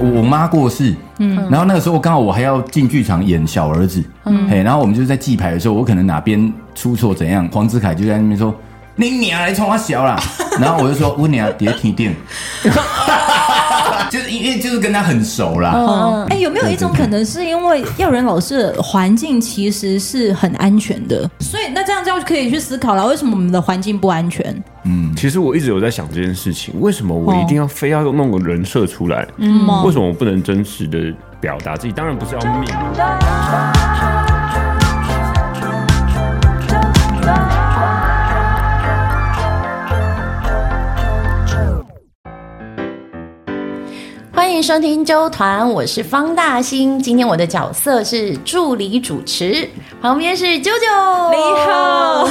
我妈过世，嗯，然后那个时候刚好我还要进剧场演小儿子，嗯，嘿，然后我们就是在记牌的时候，我可能哪边出错怎样，黄子凯就在那边说。你娘来冲我小啦，然后我就说我娘别停电，就是因为就是跟他很熟啦。嗯，哎，有没有一种可能是因为耀仁老师的环境其实是很安全的，所以那这样就可以去思考了，为什么我们的环境不安全？嗯，其实我一直有在想这件事情，为什么我一定要非要弄个人设出来？嗯，为什么我不能真实的表达自己？当然不是要命。迎收听周团，我是方大兴。今天我的角色是助理主持，旁边是啾啾，你好。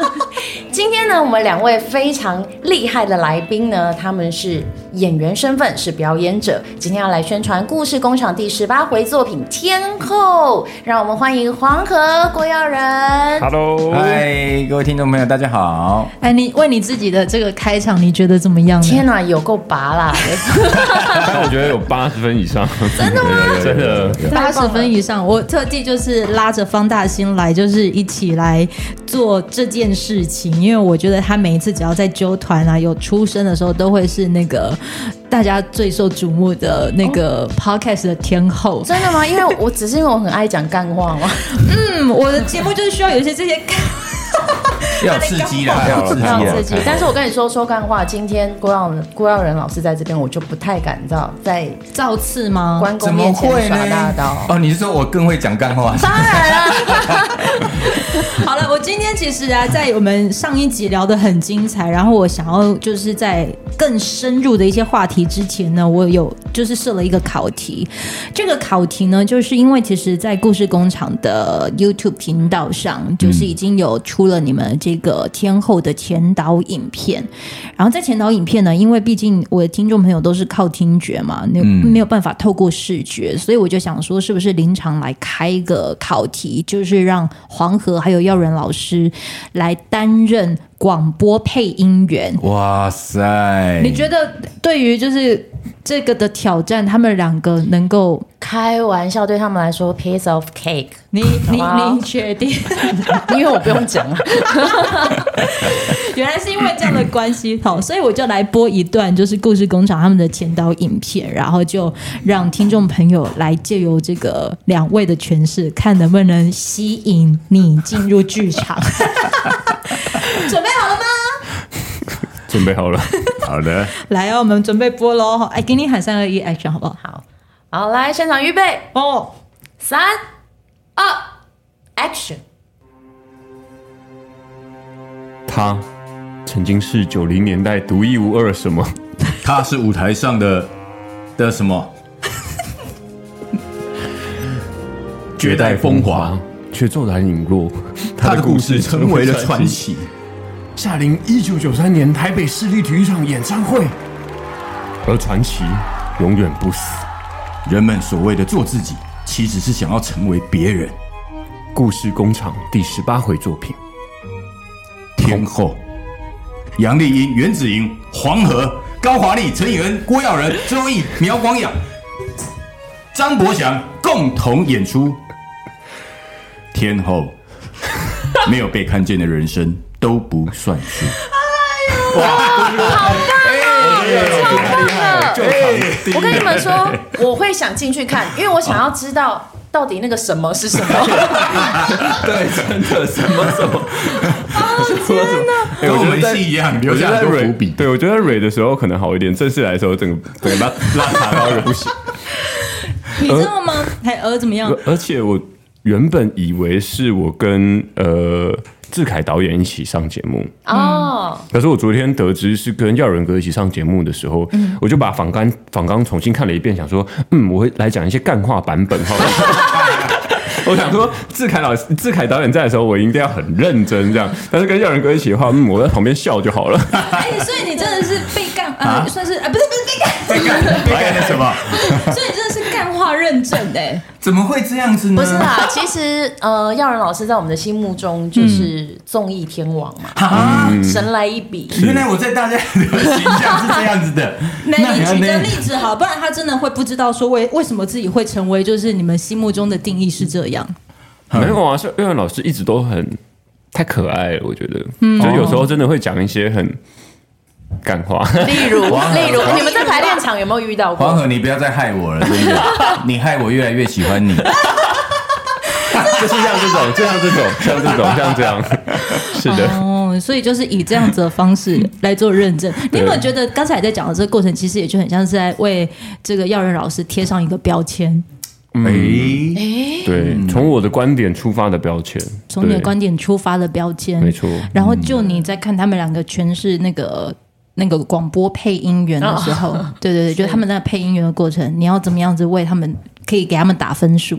今天呢，我们两位非常厉害的来宾呢，他们是演员身份，是表演者。今天要来宣传故事工厂第十八回作品《天后》，让我们欢迎黄河、郭耀仁。Hello，嗨，各位听众朋友，大家好。哎，你为你自己的这个开场，你觉得怎么样？天哪，有够拔啦！但。我觉得有八十分以上，真的吗？真的八十分以上。我特地就是拉着方大星来，就是一起来做这件事情，因为我觉得他每一次只要在纠团啊有出声的时候，都会是那个大家最受瞩目的那个 podcast 的天后。哦，真的吗？因为我只是因为我很爱讲干话嘛？嗯，我的节目就是需要有一些这些。要刺激啦，要刺激，要刺激。但是我跟你说说干话，今天郭耀郭耀仁老师在这边，我就不太敢造在造次吗？关公面前耍大刀。哦，你是说我更会讲干话？当然了。好了，我今天其实啊，在我们上一集聊得很精彩，然后我想要就是在更深入的一些话题之前呢，我有就是设了一个考题。这个考题呢，就是因为其实，在故事工厂的 YouTube 频道上，就是已经有出了你们这。一个天后的前导影片，然后在前导影片呢，因为毕竟我的听众朋友都是靠听觉嘛，那没有办法透过视觉，所以我就想说，是不是临场来开一个考题，就是让黄河还有耀仁老师来担任广播配音员。哇塞！你觉得对于就是这个的挑战，他们两个能够？开玩笑，对他们来说，piece of cake。你你你确定？因为我不用讲了。原来是因为这样的关系，好，所以我就来播一段，就是故事工厂他们的前导影片，然后就让听众朋友来借由这个两位的诠释，看能不能吸引你进入剧场。准备好了吗？准备好了。好的。来哦，我们准备播喽！哎，给你喊三二一，action，好不好？好。好，来现场预备，哦，三、二，Action！他曾经是九零年代独一无二什么？他是舞台上的的什么？绝代风华，却骤然陨落。他的故事成为了传奇。下临一九九三年台北市立体育场演唱会，而传奇永远不死。人们所谓的做自己，其实是想要成为别人。故事工厂第十八回作品《天后》，杨丽英、袁子莹、黄河、高华丽、陈以恩、郭耀仁、周毅、苗光雅、张博祥共同演出《天后》。没有被看见的人生都不算数。哎呦，哇，好棒！我跟你们说，我会想进去看，因为我想要知道到底那个什么是什么。对，真的什么什么。哦，天哪！跟我们戏一样，留下很多伏笔。对，我觉得蕊的时候可能好一点，正式来的时候整个 整个拉拉到也不行。你知道吗？还呃怎么样？而且我原本以为是我跟呃。志凯导演一起上节目哦，可是我昨天得知是跟耀仁哥一起上节目的时候，嗯、我就把访纲访纲重新看了一遍，想说，嗯，我会来讲一些干话版本哈。我想说，志凯老师、志凯导演在的时候，我一定要很认真这样，但是跟耀仁哥一起的话，嗯，我在旁边笑就好了。哎，所以你真的是被干啊，算是啊，不是不是被干，被干被干的什么？所以你真的是干话认证证哎，怎么会这样子呢？不是啦，其实呃，耀仁老师在我们的心目中就是综艺天王嘛，啊，神来一笔。原来我在大家的形象是这样子的。那你举个例子好，不然他真的会不知道说为为什么自己会成为就是你们心目中的定义是这样。没有啊，是耀仁老师一直都很太可爱了，我觉得，嗯。就有时候真的会讲一些很干话。例如，例如，你们在排练场有没有遇到过？黄河，你不要再害我了，真的，你害我越来越喜欢你。就是像这种，就像这种，像这种，像这样，是的。哦，所以就是以这样子的方式来做认证。你有没有觉得刚才在讲的这个过程，其实也就很像是在为这个耀仁老师贴上一个标签？哎、嗯，对，从我的观点出发的标签，从你的观点出发的标签，没错。然后就你在看他们两个诠释那个那个广播配音员的时候，哦、对 对对，就他们在配音员的过程，你要怎么样子为他们？可以给他们打分数。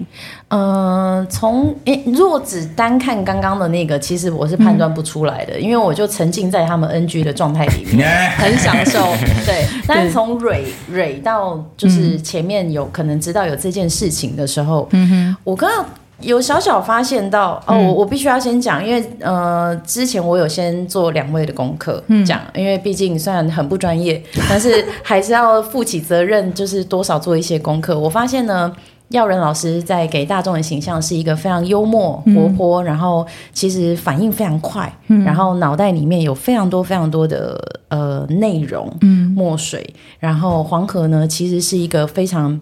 呃，从诶，若只单看刚刚的那个，其实我是判断不出来的，嗯、因为我就沉浸在他们 NG 的状态里面，很享受。对，但是从蕊蕊到就是前面有可能知道有这件事情的时候，嗯哼，我刚刚。有小小发现到哦，我我必须要先讲，因为呃，之前我有先做两位的功课讲，因为毕竟虽然很不专业，但是还是要负起责任，就是多少做一些功课。我发现呢，耀仁老师在给大众的形象是一个非常幽默、活泼，然后其实反应非常快，然后脑袋里面有非常多非常多的呃内容，墨水。然后黄河呢，其实是一个非常。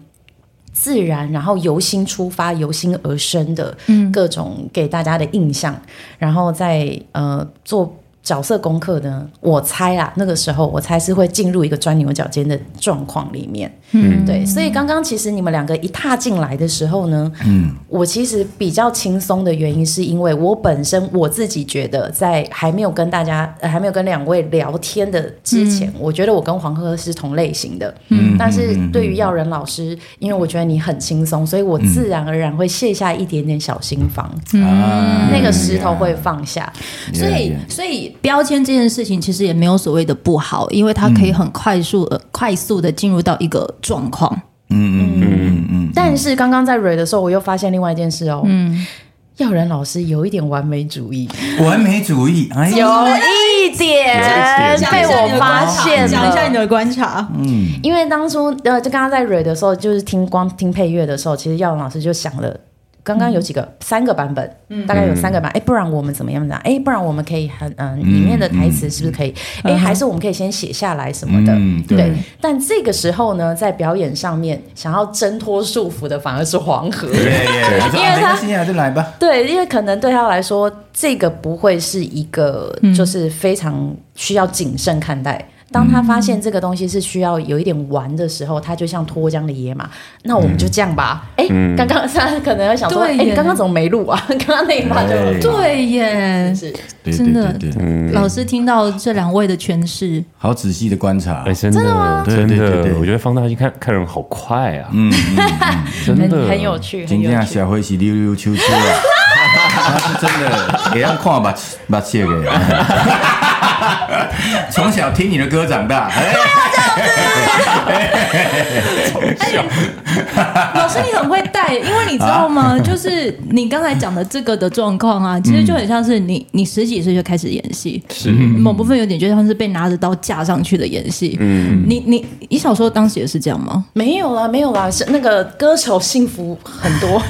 自然，然后由心出发，由心而生的各种给大家的印象，嗯、然后在呃做角色功课呢，我猜啦，那个时候我猜是会进入一个钻牛角尖的状况里面。嗯，对，所以刚刚其实你们两个一踏进来的时候呢，嗯，我其实比较轻松的原因是因为我本身我自己觉得，在还没有跟大家、呃、还没有跟两位聊天的之前，嗯、我觉得我跟黄鹤是同类型的，嗯，但是对于耀仁老师，因为我觉得你很轻松，所以我自然而然会卸下一点点小心防，嗯，那个石头会放下，嗯、所以所以标签这件事情其实也没有所谓的不好，因为它可以很快速的、嗯、快速的进入到一个。状况，嗯嗯嗯嗯嗯，但是刚刚在蕊的时候，我又发现另外一件事哦，嗯，耀仁老师有一点完美主义，完美主义，哎，有一点。被我发现，讲一下你的观察，嗯，因为当初呃，就刚刚在蕊的时候，就是听光听配乐的时候，其实耀仁老师就想了。刚刚有几个、嗯、三个版本，嗯、大概有三个版。哎，不然我们怎么样子？哎，不然我们可以很嗯，里面的台词是不是可以？哎、嗯，还是我们可以先写下来什么的？嗯、对。对。但这个时候呢，在表演上面想要挣脱束缚的反而是黄河，对，因为他现在就来吧。对，因为可能对他来说，这个不会是一个就是非常需要谨慎看待。当他发现这个东西是需要有一点玩的时候，他就像脱缰的野马。那我们就这样吧。哎，刚刚他可能要想说，哎，刚刚怎么没录啊？刚刚那一趴就对耶，是真的。老师听到这两位的诠释，好仔细的观察，真的吗？真的，我觉得放大镜看看人好快啊，嗯，真的很有趣。今天小灰是溜溜秋秋啊，他是真的也要看把把切给。从小听你的歌长大，从小，老师你很会带，因为你知道吗？就是你刚才讲的这个的状况啊，其实就很像是你，你十几岁就开始演戏，是。某部分有点就像是被拿着刀架上去的演戏。嗯，你你你小时候当时也是这样吗？没有啦，没有啦，是那个歌手幸福很多，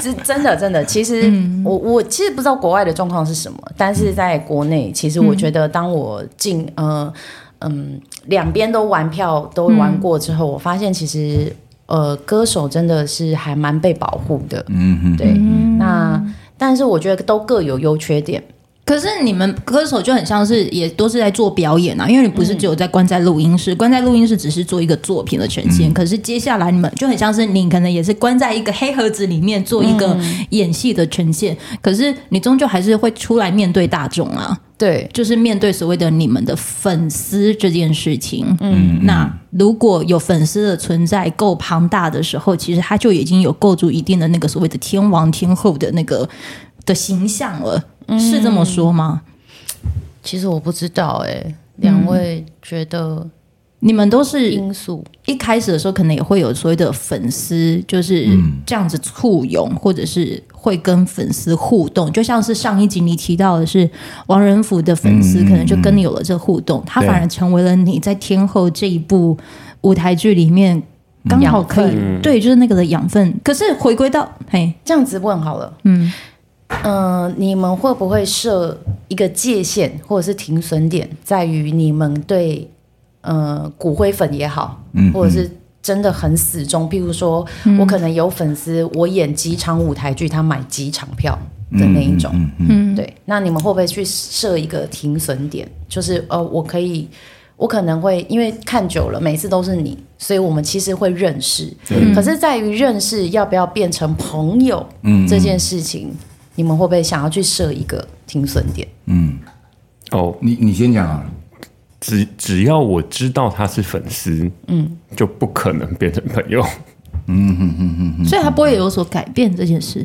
真真的真的，其实我我其实不知道国外的状况是什么，但是在国内，其实我觉得当我进呃嗯两边都玩票都玩过之后，我发现其实呃歌手真的是还蛮被保护的，嗯哼，对，那但是我觉得都各有优缺点。可是你们歌手就很像是也都是在做表演啊，因为你不是只有在关在录音室，关在录音室只是做一个作品的呈现。嗯、可是接下来你们就很像是你可能也是关在一个黑盒子里面做一个演戏的呈现。嗯、可是你终究还是会出来面对大众啊，对，就是面对所谓的你们的粉丝这件事情。嗯，那如果有粉丝的存在够庞大的时候，其实他就已经有构筑一定的那个所谓的天王天后的那个的形象了。是这么说吗？其实我不知道哎、欸，两位觉得你们都是因素。一开始的时候，可能也会有所谓的粉丝，就是这样子簇拥，嗯、或者是会跟粉丝互动。就像是上一集你提到的是王仁甫的粉丝，可能就跟你有了这互动，嗯嗯、他反而成为了你在天后这一部舞台剧里面刚好可以、嗯、对，就是那个的养分。可是回归到嘿，这样子问好了，嗯嗯、呃，你们会不会设一个界限，或者是停损点，在于你们对？呃，骨灰粉也好，嗯，或者是真的很死忠。譬如说，嗯、我可能有粉丝，我演几场舞台剧，他买几场票的那一种，嗯，嗯嗯对。那你们会不会去设一个停损点？就是呃，我可以，我可能会因为看久了，每次都是你，所以我们其实会认识。嗯、可是，在于认识要不要变成朋友，嗯，这件事情，嗯、你们会不会想要去设一个停损点？嗯，哦，你你先讲啊。只只要我知道他是粉丝，嗯，就不可能变成朋友，嗯哼哼哼哼，所以他不会有所改变这件事。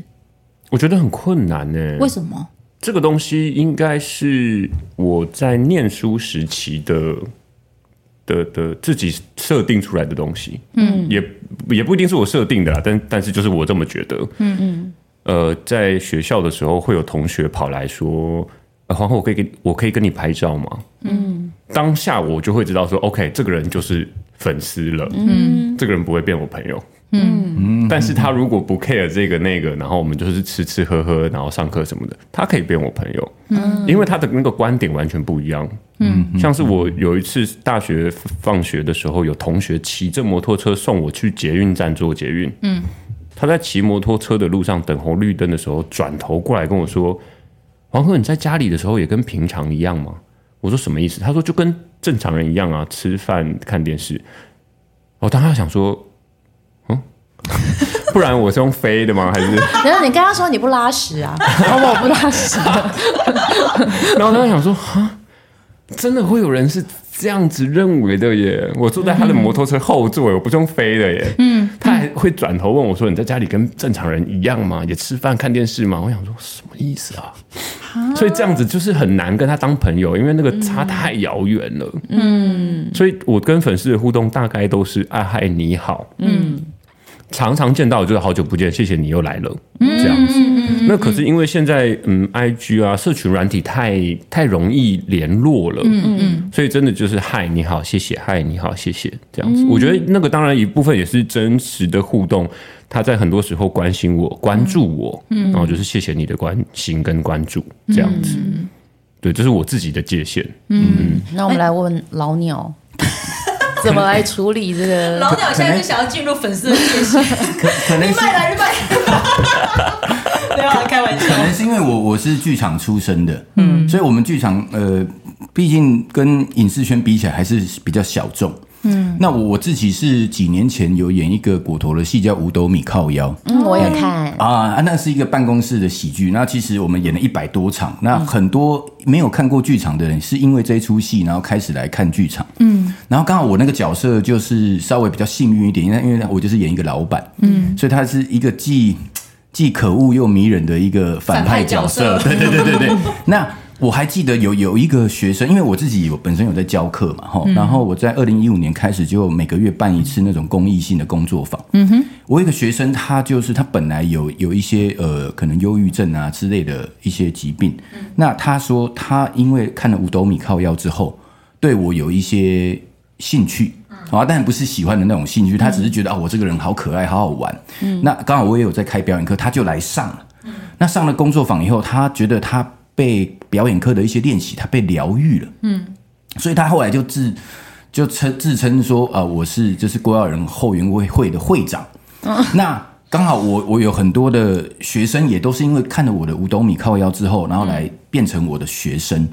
我觉得很困难呢。为什么？这个东西应该是我在念书时期的的的自己设定出来的东西，嗯，也也不一定是我设定的啦，但但是就是我这么觉得，嗯嗯，呃，在学校的时候会有同学跑来说。皇后，我可以给我可以跟你拍照吗？嗯，当下我就会知道说，OK，这个人就是粉丝了。嗯，这个人不会变我朋友。嗯，但是他如果不 care 这个那个，然后我们就是吃吃喝喝，然后上课什么的，他可以变我朋友。嗯，因为他的那个观点完全不一样。嗯，像是我有一次大学放学的时候，有同学骑着摩托车送我去捷运站做捷运。嗯，他在骑摩托车的路上等红绿灯的时候，转头过来跟我说。皇后，你在家里的时候也跟平常一样吗？我说什么意思？他说就跟正常人一样啊，吃饭看电视。我当时想说，嗯，不然我是用飞的吗？还是？然后你跟他说你不拉屎啊？然后我不拉屎。然后他想说，哈，真的会有人是？这样子认为的耶，我坐在他的摩托车后座，我不用飞的耶。嗯，他还会转头问我说：“你在家里跟正常人一样吗？也吃饭看电视吗？”我想说什么意思啊？所以这样子就是很难跟他当朋友，因为那个差太遥远了。嗯，所以我跟粉丝的互动大概都是“啊嗨你好”。嗯。常常见到就是好久不见，谢谢你又来了，这样子。那可是因为现在嗯，IG 啊，社群软体太太容易联络了，嗯嗯，所以真的就是嗨你好，谢谢，嗨你好，谢谢，这样子。我觉得那个当然一部分也是真实的互动，他在很多时候关心我、关注我，然后就是谢谢你的关心跟关注，这样子。对，这是我自己的界限。嗯，那我们来问老鸟。怎么来处理这个？老鸟现在就想要进入粉丝的界限，可能是卖来卖，开玩笑。可能是因为我我是剧场出身的，嗯，所以我们剧场呃，毕竟跟影视圈比起来还是比较小众。嗯，那我我自己是几年前有演一个骨头的戏，叫《五斗米靠腰》。嗯，我也看啊，那是一个办公室的喜剧。那其实我们演了一百多场，那很多没有看过剧场的人，是因为这一出戏，然后开始来看剧场。嗯，然后刚好我那个角色就是稍微比较幸运一点，因为因为我就是演一个老板，嗯，所以他是一个既既可恶又迷人的一个反派角色。对对对对对，那。我还记得有有一个学生，因为我自己有本身有在教课嘛，哈、嗯，然后我在二零一五年开始就每个月办一次那种公益性的工作坊。嗯哼，我有一个学生，他就是他本来有有一些呃可能忧郁症啊之类的一些疾病，嗯、那他说他因为看了五斗米靠腰之后，对我有一些兴趣，啊，但不是喜欢的那种兴趣，他只是觉得啊、哦，我这个人好可爱，好好玩。嗯，那刚好我也有在开表演课，他就来上了。嗯，那上了工作坊以后，他觉得他。被表演课的一些练习，他被疗愈了，嗯，所以他后来就自就称自称说啊、呃，我是就是郭耀仁后援会会的会长。嗯、那刚好我我有很多的学生也都是因为看了我的五斗米靠腰之后，然后来变成我的学生，嗯、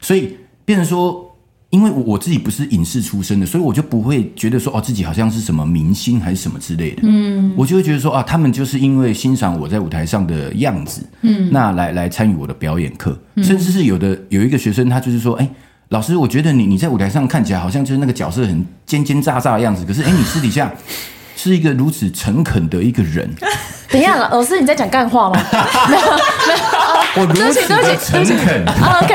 所以变成说。因为我自己不是影视出身的，所以我就不会觉得说哦，自己好像是什么明星还是什么之类的。嗯，我就会觉得说啊，他们就是因为欣赏我在舞台上的样子，嗯，那来来参与我的表演课，嗯、甚至是有的有一个学生，他就是说，哎，老师，我觉得你你在舞台上看起来好像就是那个角色很奸奸诈诈的样子，可是哎，你私底下 是一个如此诚恳的一个人。等一下，老师你在讲干话吗？没有没有，我如此的诚恳。OK。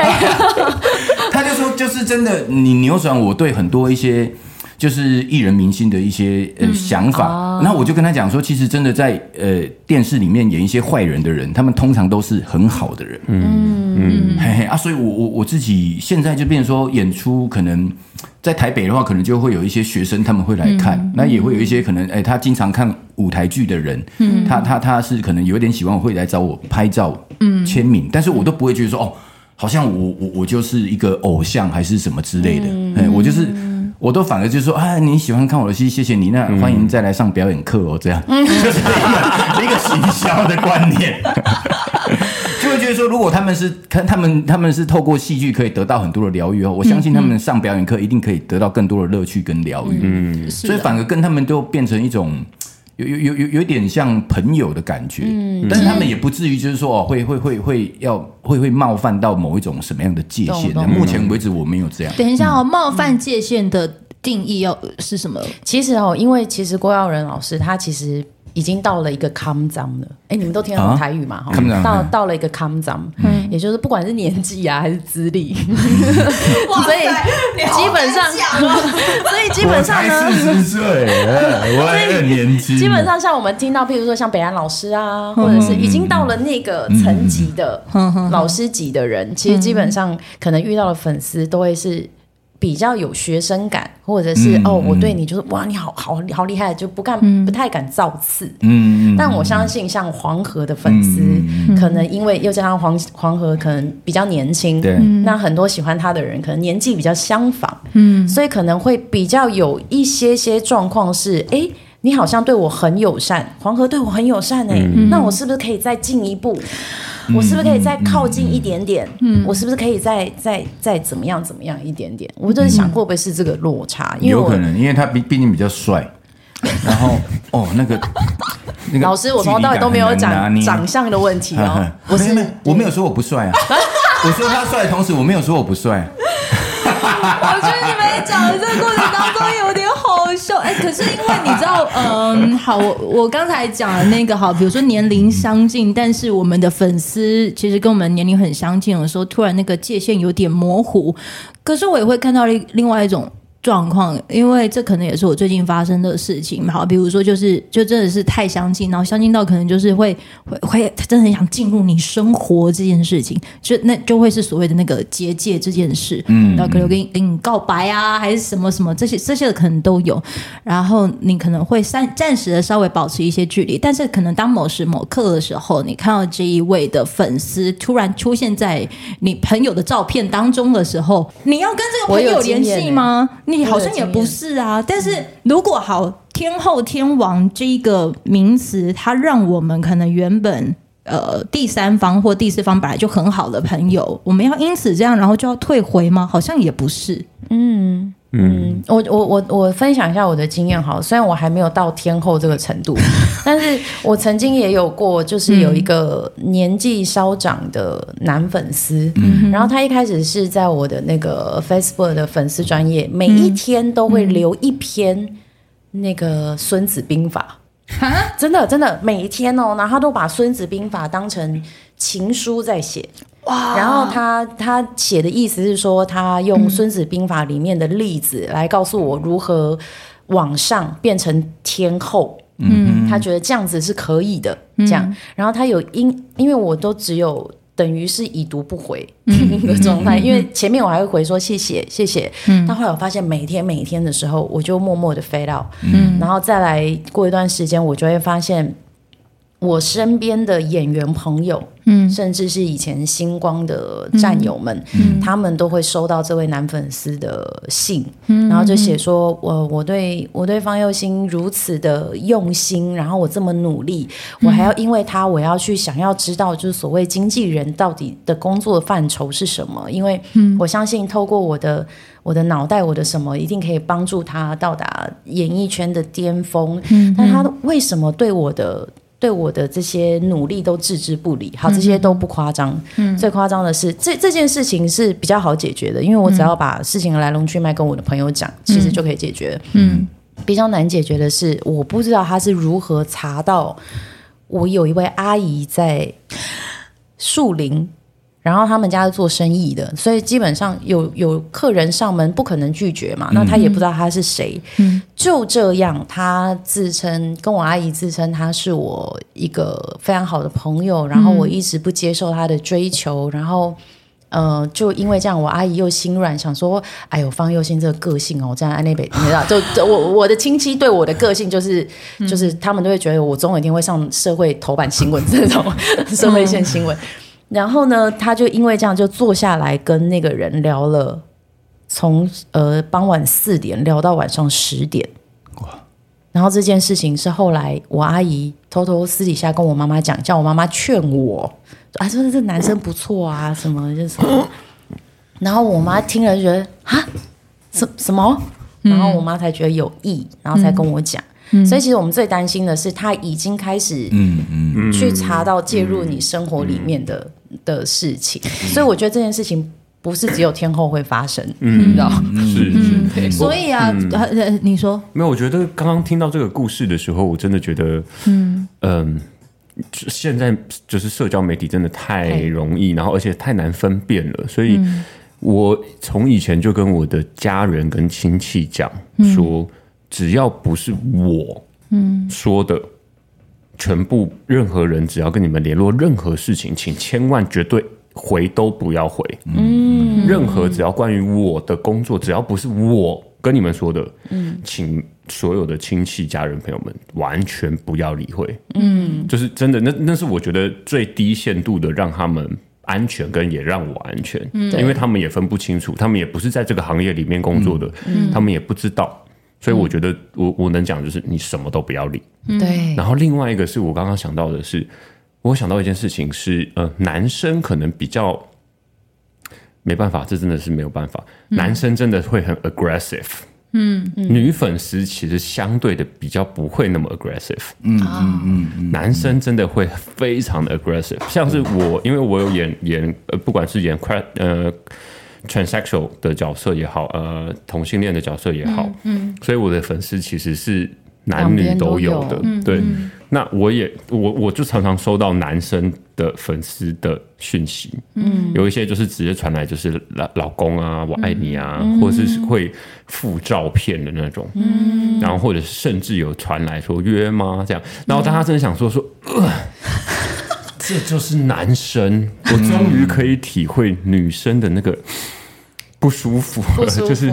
他就说，就是真的，你扭转我对很多一些，就是艺人明星的一些呃想法。那、我就跟他讲说，其实真的在呃电视里面演一些坏人的人，他们通常都是很好的人。嗯。嗯，嘿嘿啊，所以我我我自己现在就变成说，演出可能在台北的话，可能就会有一些学生他们会来看，嗯、那也会有一些可能哎，他经常看舞台剧的人，嗯，他他他是可能有点喜欢，我会来找我拍照，嗯，签名，但是我都不会觉得说哦。好像我我我就是一个偶像还是什么之类的，哎、嗯，我就是，我都反而就是说，啊，你喜欢看我的戏，谢谢你，那欢迎再来上表演课哦，这样，嗯、就是一个一个行销的观念，就会觉得说，如果他们是看他们他们是透过戏剧可以得到很多的疗愈哦，我相信他们上表演课一定可以得到更多的乐趣跟疗愈，嗯，所以反而跟他们都变成一种。有有有有有点像朋友的感觉，嗯，但是他们也不至于就是说哦，会会会会要会会冒犯到某一种什么样的界限。目前为止我没有这样。等一下哦，冒犯界限的定义要是什么？其实哦，因为其实郭耀仁老师他其实。已经到了一个康张了，哎，你们都听得懂台语嘛？哈，到到了一个康张，嗯，也就是不管是年纪啊还是资历，所以基本上，所以基本上呢，四十岁，我很年轻。基本上像我们听到，譬如说像北安老师啊，或者是已经到了那个层级的老师级的人，其实基本上可能遇到的粉丝都会是。比较有学生感，或者是、嗯、哦，我对你就是哇，你好好好厉害，就不敢、嗯、不太敢造次。嗯，但我相信像黄河的粉丝，嗯、可能因为又加上黄黄河可能比较年轻，对，那很多喜欢他的人可能年纪比较相仿，嗯，所以可能会比较有一些些状况是，哎，你好像对我很友善，黄河对我很友善哎，嗯、那我是不是可以再进一步？我是不是可以再靠近一点点？嗯，我是不是可以再再再怎么样怎么样一点点？我就是想，会不会是这个落差？因为有可能，因为他毕毕竟比较帅。然后哦，那个那个老师，我从头到尾都没有讲长相的问题哦。我是，我没有说我不帅啊。我说他帅的同时，我没有说我不帅。我觉得你们讲的这个过程当中有点笑，哎，可是因为你知道，嗯，好，我我刚才讲的那个好，比如说年龄相近，但是我们的粉丝其实跟我们年龄很相近的时候，突然那个界限有点模糊，可是我也会看到另另外一种。状况，因为这可能也是我最近发生的事情。好，比如说就是就真的是太相近，然后相近到可能就是会会会，他真的很想进入你生活这件事情，就那就会是所谓的那个结界这件事。嗯，然后可能跟你跟你告白啊，还是什么什么这些这些的可能都有。然后你可能会暂暂时的稍微保持一些距离，但是可能当某时某刻的时候，你看到这一位的粉丝突然出现在你朋友的照片当中的时候，你要跟这个朋友联系吗？你好像也不是啊，但是如果好天后天王这一个名词，它让我们可能原本呃第三方或第四方本来就很好的朋友，我们要因此这样，然后就要退回吗？好像也不是。嗯嗯，我我我我分享一下我的经验好，虽然我还没有到天后这个程度，但是我曾经也有过，就是有一个年纪稍长的男粉丝，嗯、然后他一开始是在我的那个 Facebook 的粉丝专业，每一天都会留一篇那个孙子兵法，嗯、真的真的每一天哦，然后他都把孙子兵法当成情书在写。哇！然后他他写的意思是说，他用《孙子兵法》里面的例子来告诉我如何往上变成天后。嗯，他觉得这样子是可以的。这样，然后他有因，因为我都只有等于是已读不回 的状态，因为前面我还会回说谢谢谢谢。嗯，但后来我发现每天每天的时候，我就默默的 fade out。嗯，然后再来过一段时间，我就会发现。我身边的演员朋友，嗯，甚至是以前星光的战友们，嗯，他们都会收到这位男粉丝的信，嗯，然后就写说，我我对我对方佑兴如此的用心，然后我这么努力，我还要因为他，我要去想要知道，就是所谓经纪人到底的工作范畴是什么？因为我相信透过我的我的脑袋，我的什么一定可以帮助他到达演艺圈的巅峰。嗯，但他为什么对我的？对我的这些努力都置之不理，好，这些都不夸张。嗯，最夸张的是，这这件事情是比较好解决的，因为我只要把事情的来龙去脉跟我的朋友讲，嗯、其实就可以解决。嗯，比较难解决的是，我不知道他是如何查到我有一位阿姨在树林然后他们家是做生意的，所以基本上有有客人上门不可能拒绝嘛。那他也不知道他是谁，嗯、就这样，他自称跟我阿姨自称他是我一个非常好的朋友，然后我一直不接受他的追求，然后呃，就因为这样，我阿姨又心软，想说，哎呦，方佑兴这个个性哦，这样安内北，你知道，就就我我的亲戚对我的个性就是就是他们都会觉得我总有一天会上社会头版新闻这种 社会线新闻。然后呢，他就因为这样就坐下来跟那个人聊了，从呃傍晚四点聊到晚上十点。哇！然后这件事情是后来我阿姨偷偷私底下跟我妈妈讲，叫我妈妈劝我啊，说这男生不错啊，什么就是什么。然后我妈听了就觉得啊，什什么？然后我妈才觉得有意，然后才跟我讲。嗯所以其实我们最担心的是，他已经开始嗯嗯去查到介入你生活里面的的事情。所以我觉得这件事情不是只有天后会发生，你知道？是是。所以啊，你说没有？我觉得刚刚听到这个故事的时候，我真的觉得，嗯嗯，现在就是社交媒体真的太容易，然后而且太难分辨了。所以我从以前就跟我的家人跟亲戚讲说。只要不是我嗯说的，全部任何人只要跟你们联络任何事情，请千万绝对回都不要回。嗯，任何只要关于我的工作，只要不是我跟你们说的，嗯，请所有的亲戚、家人、朋友们完全不要理会。嗯，就是真的，那那是我觉得最低限度的让他们安全，跟也让我安全。嗯，因为他们也分不清楚，他们也不是在这个行业里面工作的，嗯，他们也不知道。所以我觉得我我能讲就是你什么都不要理，对。然后另外一个是我刚刚想到的是，我想到一件事情是，呃，男生可能比较没办法，这真的是没有办法。男生真的会很 aggressive，嗯，女粉丝其实相对的比较不会那么 aggressive，嗯嗯嗯，男生真的会非常的 aggressive，像是我，因为我有演演呃，不管是演快呃。Transsexual 的角色也好，呃，同性恋的角色也好，嗯，嗯，所以我的粉丝其实是男女都有的，有。对。嗯、那我也我我就常常收到男生的粉丝的讯息，嗯，有一些就是直接传来就是老老公啊，我爱你啊，嗯、或者是会附照片的那种，嗯，然后或者是甚至有传来说约吗这样，然后当他真的想说说。呃这就是男生，我终于可以体会女生的那个不舒服了，服。就是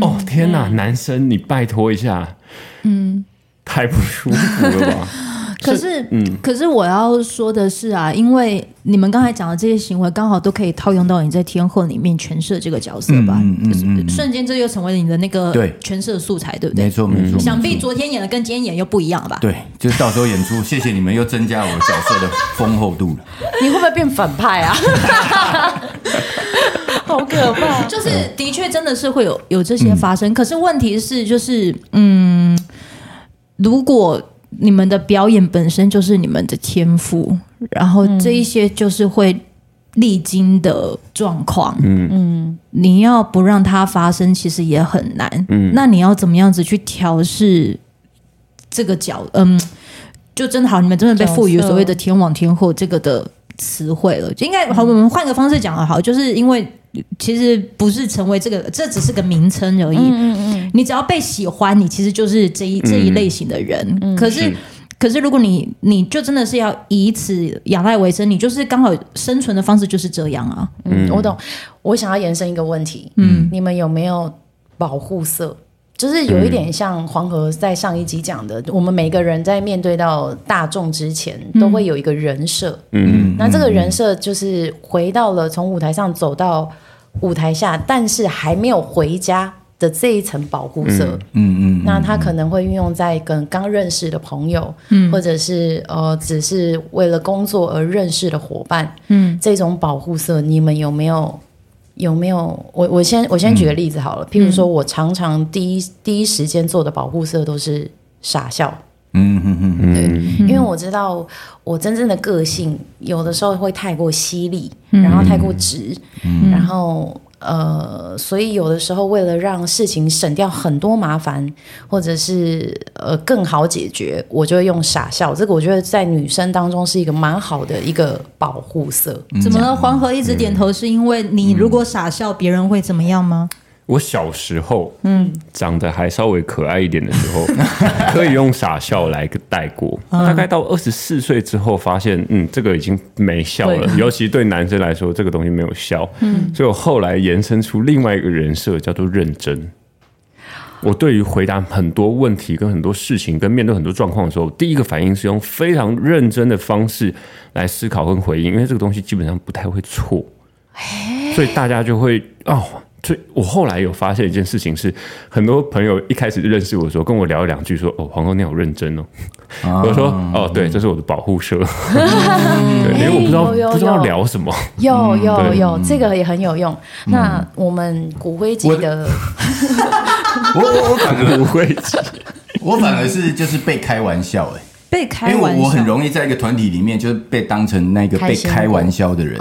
哦天哪，嗯、男生你拜托一下，嗯，太不舒服了吧？可是，嗯，可是我要说的是啊，因为你们刚才讲的这些行为，刚好都可以套用到你在天后里面诠释这个角色吧？嗯嗯，嗯，嗯瞬间这又成为了你的那个对诠释素材，对不对？没错没错。想必昨天演的跟今天演又不一样了吧？对，就是到时候演出，谢谢你们又增加我角色的丰厚度了。你会不会变反派啊？好可怕！就是的确真的是会有有这些发生，嗯、可是问题是就是嗯，如果。你们的表演本身就是你们的天赋，然后这一些就是会历经的状况。嗯嗯，你要不让它发生，其实也很难。嗯，那你要怎么样子去调试这个角？嗯，就真的好，你们真的被赋予所谓的天王天后这个的词汇了。就应该好，我们换个方式讲的好，就是因为。其实不是成为这个，这只是个名称而已。嗯嗯嗯，你只要被喜欢，你其实就是这一这一类型的人。嗯、可是，是可是，如果你你就真的是要以此养赖为生，你就是刚好生存的方式就是这样啊。嗯，我懂。我想要延伸一个问题。嗯，你们有没有保护色？就是有一点像黄河在上一集讲的，我们每个人在面对到大众之前，都会有一个人设。嗯，那这个人设就是回到了从舞台上走到舞台下，但是还没有回家的这一层保护色。嗯嗯，那他可能会运用在跟刚认识的朋友，嗯。或者是呃，只是为了工作而认识的伙伴。嗯，这种保护色，你们有没有？有没有我我先我先举个例子好了，嗯、譬如说我常常第一第一时间做的保护色都是傻笑，嗯嗯嗯对，因为我知道我真正的个性有的时候会太过犀利，嗯、然后太过直，嗯、然后呃，所以有的时候为了让事情省掉很多麻烦，或者是呃更好解决，我就会用傻笑。这个我觉得在女生当中是一个蛮好的一个保护色。怎么了？黄河一直点头，是因为你如果傻笑，别人会怎么样吗？我小时候，嗯，长得还稍微可爱一点的时候，可以用傻笑来个带过。大概到二十四岁之后，发现，嗯，这个已经没笑了。尤其对男生来说，这个东西没有笑。嗯，所以我后来延伸出另外一个人设，叫做认真。我对于回答很多问题、跟很多事情、跟面对很多状况的时候，第一个反应是用非常认真的方式来思考跟回应，因为这个东西基本上不太会错。所以大家就会哦。所以我后来有发现一件事情是，很多朋友一开始认识我的时候，跟我聊两句说：“哦，黄哥你好认真哦。啊” 我说：“哦，对，这是我的保护色。嗯” 对，因为我不知道不知道聊什么。有有有，有，这个也很有用。嗯、那我们骨灰级的，我我我反而骨灰级，我反而是就是被开玩笑哎、欸，被开玩笑，因为我很容易在一个团体里面就是被当成那个被开玩笑的人。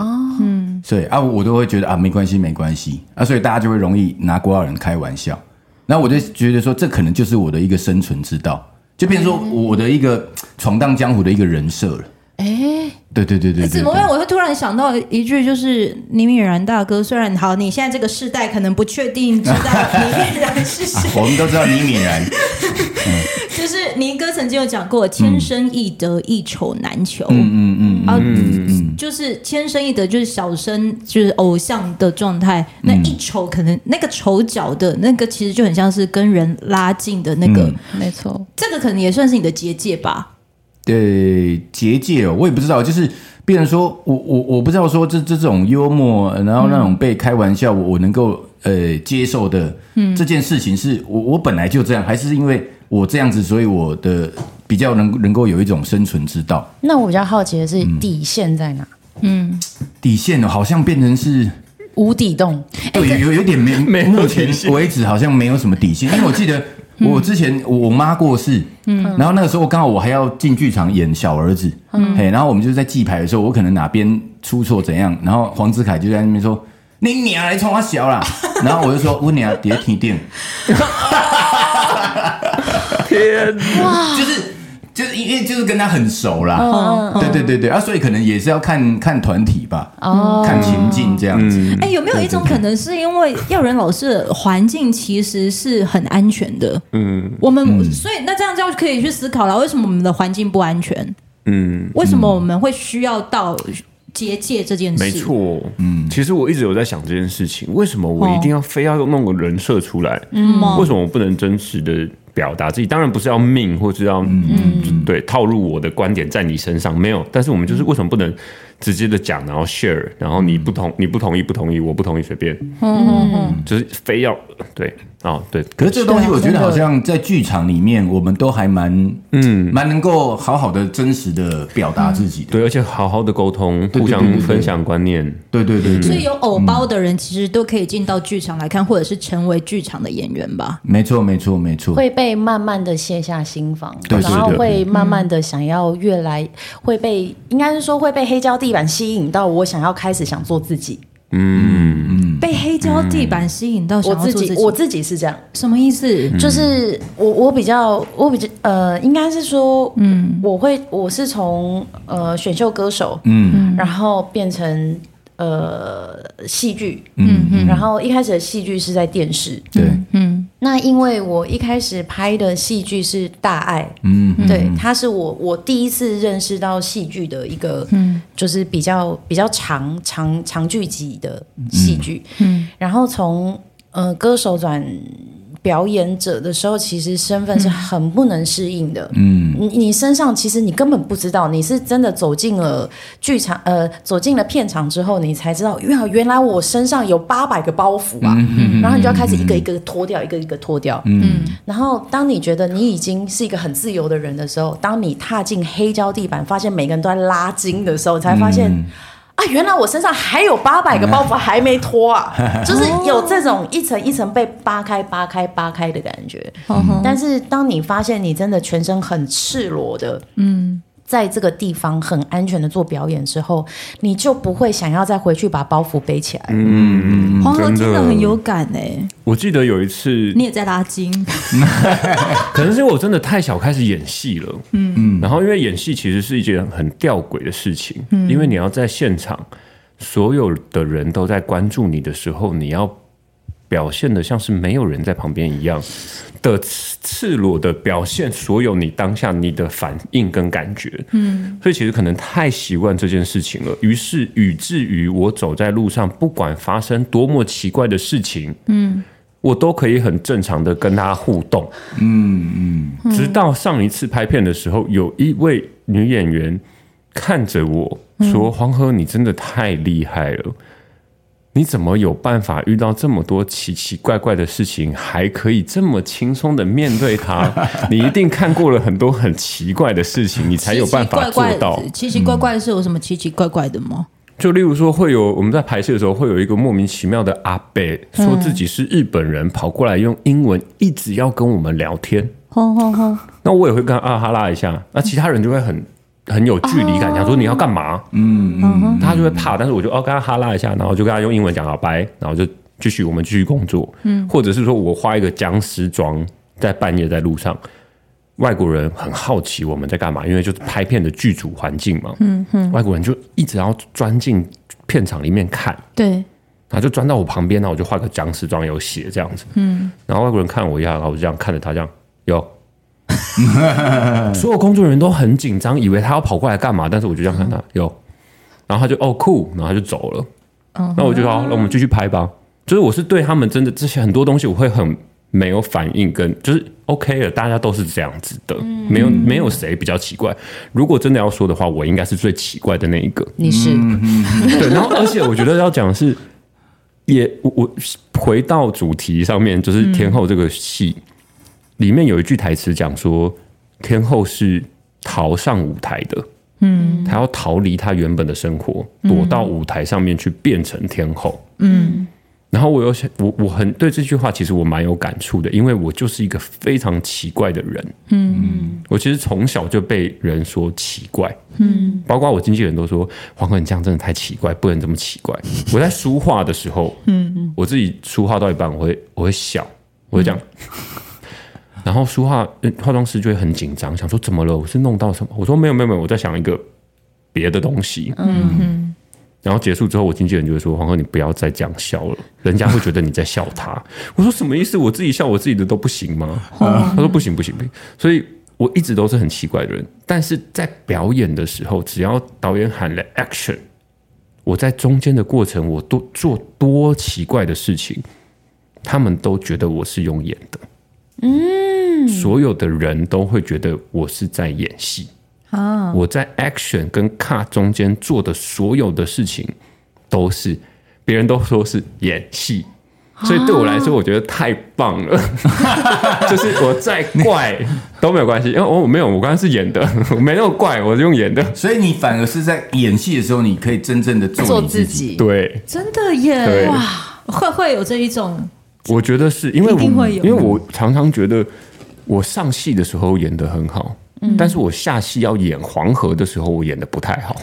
所以啊，我都会觉得啊，没关系，没关系啊，所以大家就会容易拿国外人开玩笑。那我就觉得说，这可能就是我的一个生存之道，就变成说我的一个闯荡江湖的一个人设了。哎，对对对对，对，怎么办？我会突然想到一句，就是倪敏然大哥，虽然好，你现在这个世代可能不确定知道倪敏然是谁，啊，我们都知道倪敏然。就是倪哥曾经有讲过，天生易得，一丑难求。嗯嗯嗯啊，就是天生易得，就是小生，就是偶像的状态。那一丑，可能那个丑角的那个，其实就很像是跟人拉近的那个。没错，这个可能也算是你的结界吧。对，结界哦，我也不知道，就是别人说我我我不知道说这这种幽默，然后那种被开玩笑，我我能够呃接受的，嗯，这件事情是我我本来就这样，还是因为。我这样子，所以我的比较能能够有一种生存之道。那我比较好奇的是底线在哪？嗯，底线好像变成是无底洞。对，有有有点没 没目前为止好像没有什么底线。因为我记得我之前我妈过世，嗯，然后那个时候刚好我还要进剧场演小儿子，嗯，嘿，然后我们就在记牌的时候，我可能哪边出错怎样，然后黄子凯就在那边说：“你娘来冲我小啦。” 然后我就说：“我娘别停电。” 天哇！就是就是因为就是跟他很熟啦，哦、对对对对啊，所以可能也是要看看团体吧，哦，看情境这样子。哎、嗯，有没有一种可能是因为耀仁老师的环境其实是很安全的？嗯，我们、嗯、所以那这样就可以去思考了，为什么我们的环境不安全？嗯，为什么我们会需要到结界这件事？没错，嗯，其实我一直有在想这件事情，为什么我一定要非要弄个人设出来？嗯，为什么我不能真实的？表达自己当然不是要命，或是要嗯。对套入我的观点在你身上没有，但是我们就是为什么不能直接的讲，然后 share，然后你不同你不同意不同意，我不同意随便，嗯嗯嗯，就是非要对。哦，对，可是这个东西我觉得好像在剧场里面，我们都还蛮嗯。蛮能够好好的真实的表达自己的，对，而且好好的沟通，互相分享观念，对对对。所以有偶包的人其实都可以进到剧场来看，或者是成为剧场的演员吧。没错，没错，没错。会被慢慢的卸下心防，然后会慢慢的想要越来会被，应该是说会被黑胶地板吸引到，我想要开始想做自己。嗯。嗯，被黑胶地板吸引到，我自己。我自己是这样，什么意思？就是我我比较我比较呃，应该是说，嗯，我会我是从呃选秀歌手，嗯，然后变成呃戏剧，嗯嗯，然后一开始的戏剧是在电视，对，嗯。那因为我一开始拍的戏剧是《大爱》，嗯，对，它是我我第一次认识到戏剧的一个，嗯，就是比较比较长长长剧集的戏剧，嗯，然后从呃歌手转。表演者的时候，其实身份是很不能适应的。嗯，你你身上其实你根本不知道，你是真的走进了剧场，呃，走进了片场之后，你才知道，原原来我身上有八百个包袱啊。嗯，然后你就要开始一个一个脱掉，一个一个脱掉。嗯，然后当你觉得你已经是一个很自由的人的时候，当你踏进黑胶地板，发现每个人都在拉筋的时候，才发现。嗯啊，原来我身上还有八百个包袱还没脱啊！就是有这种一层一层被扒开、扒开、扒开的感觉。嗯、但是当你发现你真的全身很赤裸的，嗯，在这个地方很安全的做表演之后，你就不会想要再回去把包袱背起来。嗯，黄河真的很有感哎。我记得有一次，你也在拉筋，可能是因为我真的太小开始演戏了。嗯嗯，然后因为演戏其实是一件很吊诡的事情，嗯，因为你要在现场，所有的人都在关注你的时候，你要。表现的像是没有人在旁边一样的赤裸的表现，所有你当下你的反应跟感觉，嗯，所以其实可能太习惯这件事情了，于是以至于我走在路上，不管发生多么奇怪的事情，嗯，我都可以很正常的跟他互动，嗯嗯，直到上一次拍片的时候，有一位女演员看着我说：“黄河，你真的太厉害了。”你怎么有办法遇到这么多奇奇怪怪的事情，还可以这么轻松的面对它？你一定看过了很多很奇怪的事情，你才有办法做到。奇奇怪怪的是有什么奇奇怪怪的吗？就例如说，会有我们在拍摄的时候，会有一个莫名其妙的阿伯说自己是日本人，跑过来用英文一直要跟我们聊天。那我也会跟他啊哈拉一下，那其他人就会很。很有距离感，讲说你要干嘛？嗯嗯，他就会怕，但是我就哦跟他哈拉一下，然后就跟他用英文讲好拜，然后就继续我们继续工作。嗯，或者是说我化一个僵尸妆，在半夜在路上，外国人很好奇我们在干嘛，因为就是拍片的剧组环境嘛。嗯嗯，外国人就一直要钻进片场里面看。对，然后就钻到我旁边，然后我就画个僵尸妆有血这样子。嗯，然后外国人看我一下，然后我就这样看着他，这样有。所有工作人员都很紧张，以为他要跑过来干嘛，但是我就这样看他有，然后他就哦酷，然后他就走了。那我就说，那我们继续拍吧。就是我是对他们真的这些很多东西，我会很没有反应，跟就是 OK 了，大家都是这样子的，没有没有谁比较奇怪。如果真的要说的话，我应该是最奇怪的那一个。你是对，然后而且我觉得要讲的是，也我我回到主题上面，就是天后这个戏。里面有一句台词讲说，天后是逃上舞台的，嗯，她要逃离她原本的生活，躲到舞台上面去变成天后，嗯。然后我又想，我我很对这句话，其实我蛮有感触的，因为我就是一个非常奇怪的人，嗯。我其实从小就被人说奇怪，嗯，包括我经纪人都说，黄河你这样真的太奇怪，不能这么奇怪。我在书画的时候，嗯，我自己书画到一半，我会我会笑，我会这样。然后书画化妆师就会很紧张，想说怎么了？我是弄到什么？我说没有没有没有，我在想一个别的东西。嗯哼。然后结束之后，我经纪人就会说：“黄哥，你不要再这样笑了，人家会觉得你在笑他。”我说：“什么意思？我自己笑我自己的都不行吗？”他说：“不行不行不行。”所以我一直都是很奇怪的人，但是在表演的时候，只要导演喊了 action，我在中间的过程，我都做多奇怪的事情，他们都觉得我是用演的。嗯，所有的人都会觉得我是在演戏啊！我在 action 跟 cut 中间做的所有的事情，都是别人都说是演戏，所以对我来说，我觉得太棒了。就是我再怪都没有关系，因为我没有，我刚刚是演的，我 没那么怪，我是用演的。所以你反而是在演戏的时候，你可以真正的做自己。对，真的耶！哇，会会有这一种。我觉得是因为我，因为我常常觉得我上戏的时候演的很好，嗯，但是我下戏要演黄河的时候，我演的不太好。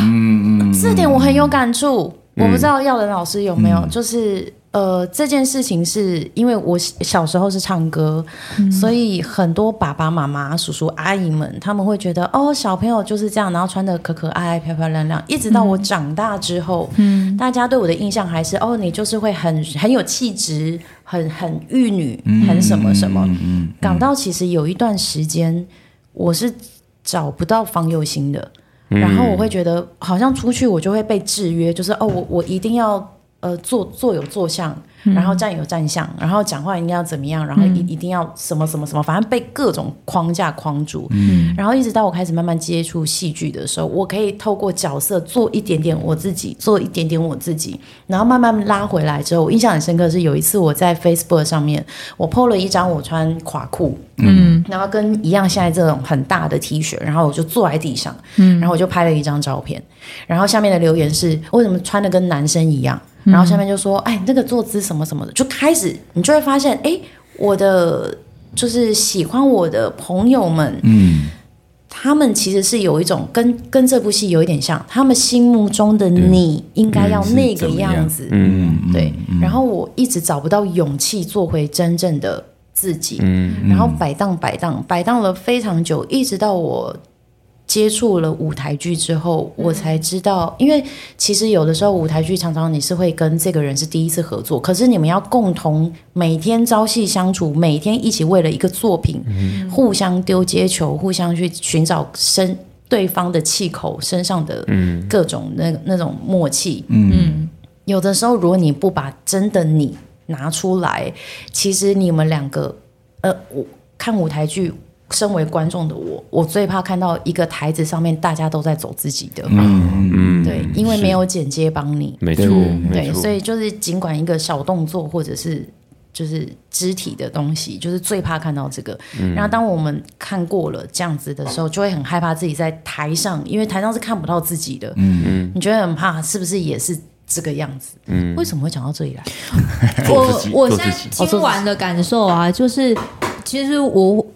嗯嗯，这点我很有感触。嗯，我不知道耀仁老师有没有，嗯，就是。呃，这件事情是因为我小时候是唱歌，嗯、所以很多爸爸妈妈、叔叔阿姨们他们会觉得，哦，小朋友就是这样，然后穿的可可爱爱、漂漂亮亮。一直到我长大之后，嗯，大家对我的印象还是，哦，你就是会很很有气质，很很玉女，很什么什么。嗯嗯嗯、搞到其实有一段时间，我是找不到方有心的，嗯、然后我会觉得好像出去我就会被制约，就是哦，我我一定要。呃，坐坐有坐相，然后站有站相，然后讲话应该要怎么样，然后一一定要什么什么什么，反正被各种框架框住。嗯，然后一直到我开始慢慢接触戏剧的时候，我可以透过角色做一点点我自己，做一点点我自己，然后慢慢拉回来之后，我印象很深刻的是有一次我在 Facebook 上面，我 po 了一张我穿垮裤，嗯，然后跟一样现在这种很大的 T 恤，然后我就坐在地上，嗯，然后我就拍了一张照片，然后下面的留言是为什么穿的跟男生一样？然后下面就说：“哎，那个坐姿什么什么的，就开始你就会发现，哎，我的就是喜欢我的朋友们，嗯，他们其实是有一种跟跟这部戏有一点像，他们心目中的你应该要那个样子，嗯，对。然后我一直找不到勇气做回真正的自己，嗯，然后摆荡摆荡摆荡了非常久，一直到我。接触了舞台剧之后，我才知道，因为其实有的时候舞台剧常常你是会跟这个人是第一次合作，可是你们要共同每天朝夕相处，每天一起为了一个作品，互相丢接球，互相去寻找身对方的气口身上的各种那那种默契。嗯，有的时候如果你不把真的你拿出来，其实你们两个，呃，我看舞台剧。身为观众的我，我最怕看到一个台子上面大家都在走自己的，嗯嗯，对，因为没有剪接帮你，没错，对，所以就是尽管一个小动作或者是就是肢体的东西，就是最怕看到这个。嗯、然后当我们看过了这样子的时候，就会很害怕自己在台上，因为台上是看不到自己的，嗯嗯，你觉得很怕是不是也是这个样子？嗯，为什么会讲到这里来？我我现在听完的感受啊，就是其实我。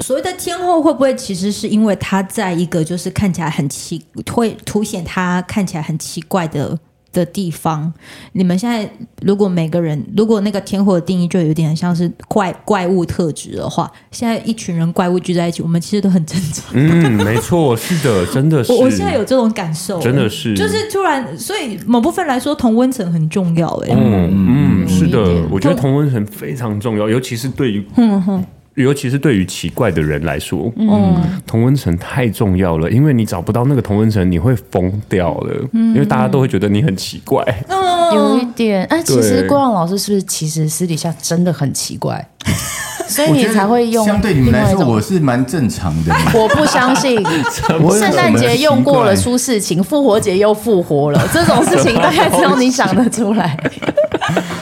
所谓的天后会不会其实是因为他在一个就是看起来很奇，会凸显他看起来很奇怪的的地方？你们现在如果每个人如果那个天后的定义就有点像是怪怪物特质的话，现在一群人怪物聚在一起，我们其实都很正常。嗯，没错，是的，真的是。我我现在有这种感受，真的是，就是突然，所以某部分来说，同温层很重要。哎，嗯嗯，是的，我觉得同温层非常重要，尤其是对于嗯哼。尤其是对于奇怪的人来说，嗯，同温层太重要了，因为你找不到那个同温层，你会疯掉了。嗯，因为大家都会觉得你很奇怪。嗯，有一点。哎，其实郭阳老师是不是其实私底下真的很奇怪？所以你才会用。相对你们来说，我是蛮正常的。我不相信，圣诞节用过了出事情，复活节又复活了，这种事情大概只有你想得出来。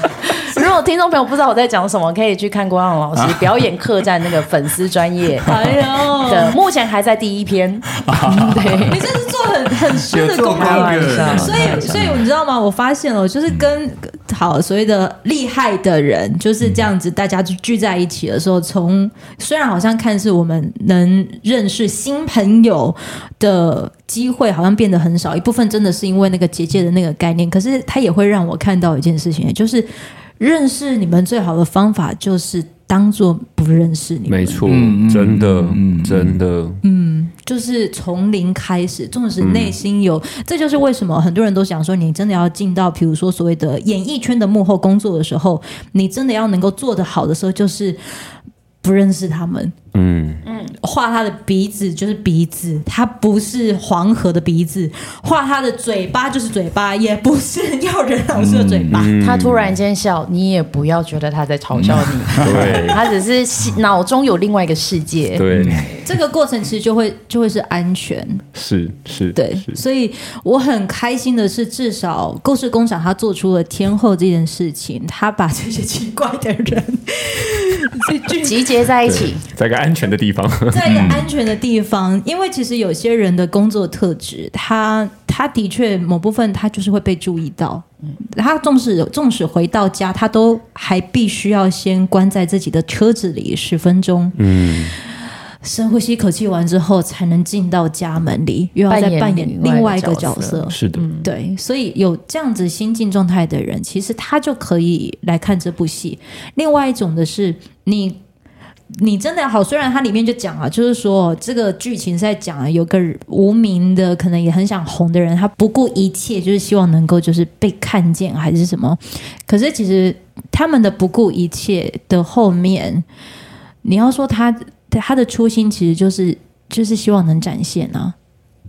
听众朋友不知道我在讲什么，可以去看郭浪老师表演客栈那个粉丝专业。哎呦，的目前还在第一篇。对，你这是做很很深的功课，所以所以你知道吗？我发现了，就是跟好所谓的厉害的人就是这样子，大家就聚在一起的时候，从虽然好像看似我们能认识新朋友的机会好像变得很少，一部分真的是因为那个结界的那个概念，可是它也会让我看到一件事情，就是。认识你们最好的方法就是当做不认识你们。没错，真的，嗯，真的，嗯，就是从零开始，纵使内心有，嗯、这就是为什么很多人都想说，你真的要进到，比如说所谓的演艺圈的幕后工作的时候，你真的要能够做得好的时候，就是不认识他们。嗯嗯，画他的鼻子就是鼻子，他不是黄河的鼻子；画他的嘴巴就是嘴巴，也不是要人老师的嘴巴。嗯嗯、他突然间笑，你也不要觉得他在嘲笑你，嗯、对，他只是脑中有另外一个世界。对，这个过程其实就会就会是安全，是是，对，是。所以我很开心的是，至少故事工厂他做出了天后这件事情，他把这些奇怪的人 集结在一起，在个。安全的地方，在一个安全的地方，因为其实有些人的工作特质，他他的确某部分他就是会被注意到。他纵使纵使回到家，他都还必须要先关在自己的车子里十分钟，嗯，深呼吸一口气完之后，才能进到家门里，又要再扮演另外一个角色。是的，对，所以有这样子心境状态的人，其实他就可以来看这部戏。另外一种的是你。你真的好，虽然它里面就讲啊，就是说这个剧情在讲啊，有个无名的，可能也很想红的人，他不顾一切，就是希望能够就是被看见还是什么。可是其实他们的不顾一切的后面，你要说他他的初心其实就是就是希望能展现啊。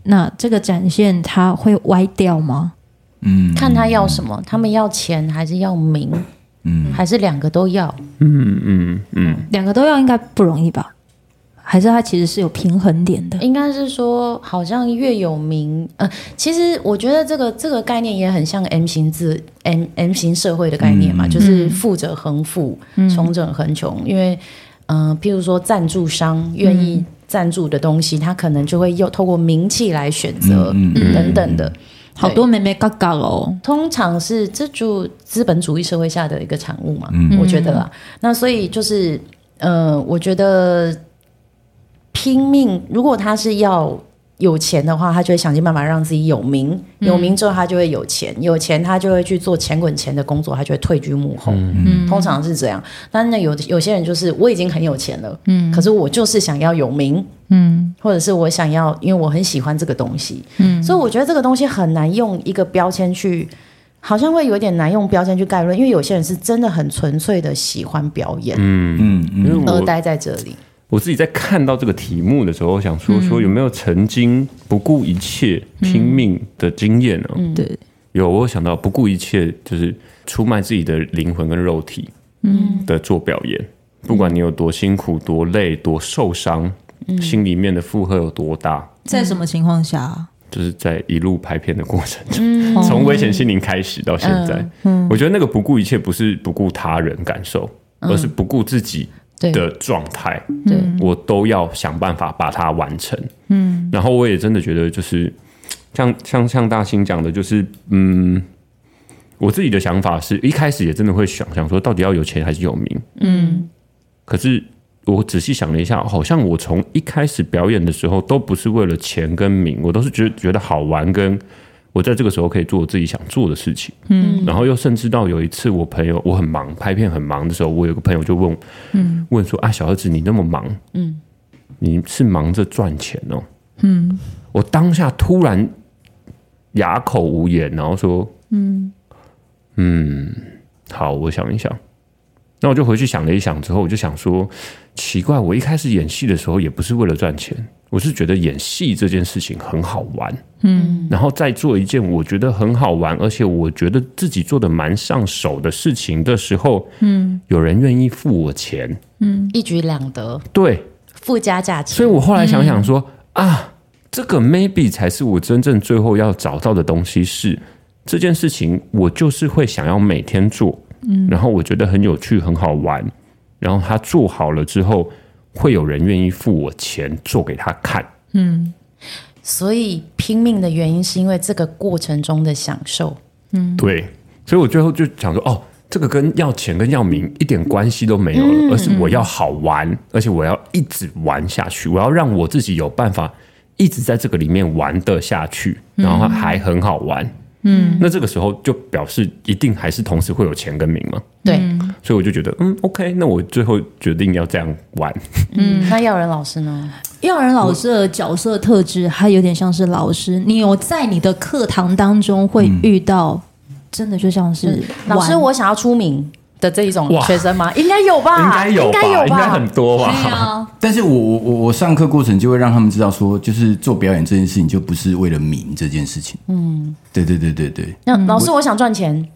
那这个展现他会歪掉吗？嗯，看他要什么，他们要钱还是要名？嗯，还是两个都要，嗯嗯嗯，两个都要应该不容易吧？还是他其实是有平衡点的？应该是说，好像越有名，呃，其实我觉得这个这个概念也很像 M 型字 M M 型社会的概念嘛，嗯、就是富者恒富，嗯、穷者恒穷。因为，嗯、呃，譬如说赞助商愿意赞助的东西，他可能就会又透过名气来选择，嗯嗯、等等的。好多妹妹嘎嘎哦，通常是这就资本主义社会下的一个产物嘛，嗯、我觉得啊，那所以就是，呃，我觉得拼命，如果他是要。有钱的话，他就会想尽办法让自己有名。有名之后，他就会有钱。嗯、有钱，他就会去做钱滚钱的工作，他就会退居幕后。嗯、通常是这样。但那有有些人就是我已经很有钱了，嗯，可是我就是想要有名，嗯，或者是我想要，因为我很喜欢这个东西，嗯，所以我觉得这个东西很难用一个标签去，好像会有点难用标签去概论。因为有些人是真的很纯粹的喜欢表演，嗯嗯，嗯而待在这里。我自己在看到这个题目的时候，我想说说有没有曾经不顾一切拼命的经验呢？嗯，对，有。我想到不顾一切就是出卖自己的灵魂跟肉体，嗯，的做表演，不管你有多辛苦、多累、多受伤，心里面的负荷有多大，在什么情况下？就是在一路拍片的过程中，从危险心灵开始到现在，嗯，我觉得那个不顾一切不是不顾他人感受，而是不顾自己。的状态，对，我都要想办法把它完成。嗯，然后我也真的觉得，就是像像像大兴讲的，就是嗯，我自己的想法是一开始也真的会想想说，到底要有钱还是有名？嗯，可是我仔细想了一下，好像我从一开始表演的时候，都不是为了钱跟名，我都是觉得觉得好玩跟。我在这个时候可以做我自己想做的事情，嗯，然后又甚至到有一次我朋友我很忙拍片很忙的时候，我有个朋友就问，嗯，问说啊，小儿子你那么忙，嗯，你是忙着赚钱哦，嗯，我当下突然哑口无言，然后说，嗯。嗯，好，我想一想，那我就回去想了一想之后，我就想说，奇怪，我一开始演戏的时候也不是为了赚钱。我是觉得演戏这件事情很好玩，嗯，然后再做一件我觉得很好玩，而且我觉得自己做的蛮上手的事情的时候，嗯，有人愿意付我钱，嗯，一举两得，对，附加价值。所以我后来想想说，嗯、啊，这个 maybe 才是我真正最后要找到的东西是，是这件事情，我就是会想要每天做，嗯，然后我觉得很有趣，很好玩，然后他做好了之后。会有人愿意付我钱做给他看，嗯，所以拼命的原因是因为这个过程中的享受，嗯，对，所以我最后就想说，哦，这个跟要钱跟要名一点关系都没有了，嗯，而是我要好玩，而且我要一直玩下去，我要让我自己有办法一直在这个里面玩得下去，然后还很好玩。嗯，那这个时候就表示一定还是同时会有钱跟名嘛？对，所以我就觉得，嗯，OK，那我最后决定要这样玩。嗯，那耀仁老师呢？耀仁老师的角色特质，还有点像是老师。你有在你的课堂当中会遇到，真的就像是老师，我想要出名。的这一种学生吗？应该有吧，应该有，吧，应该很多吧。对啊，但是我我我我上课过程就会让他们知道说，就是做表演这件事情就不是为了名这件事情。嗯，对对对对对。那老师，我想赚钱，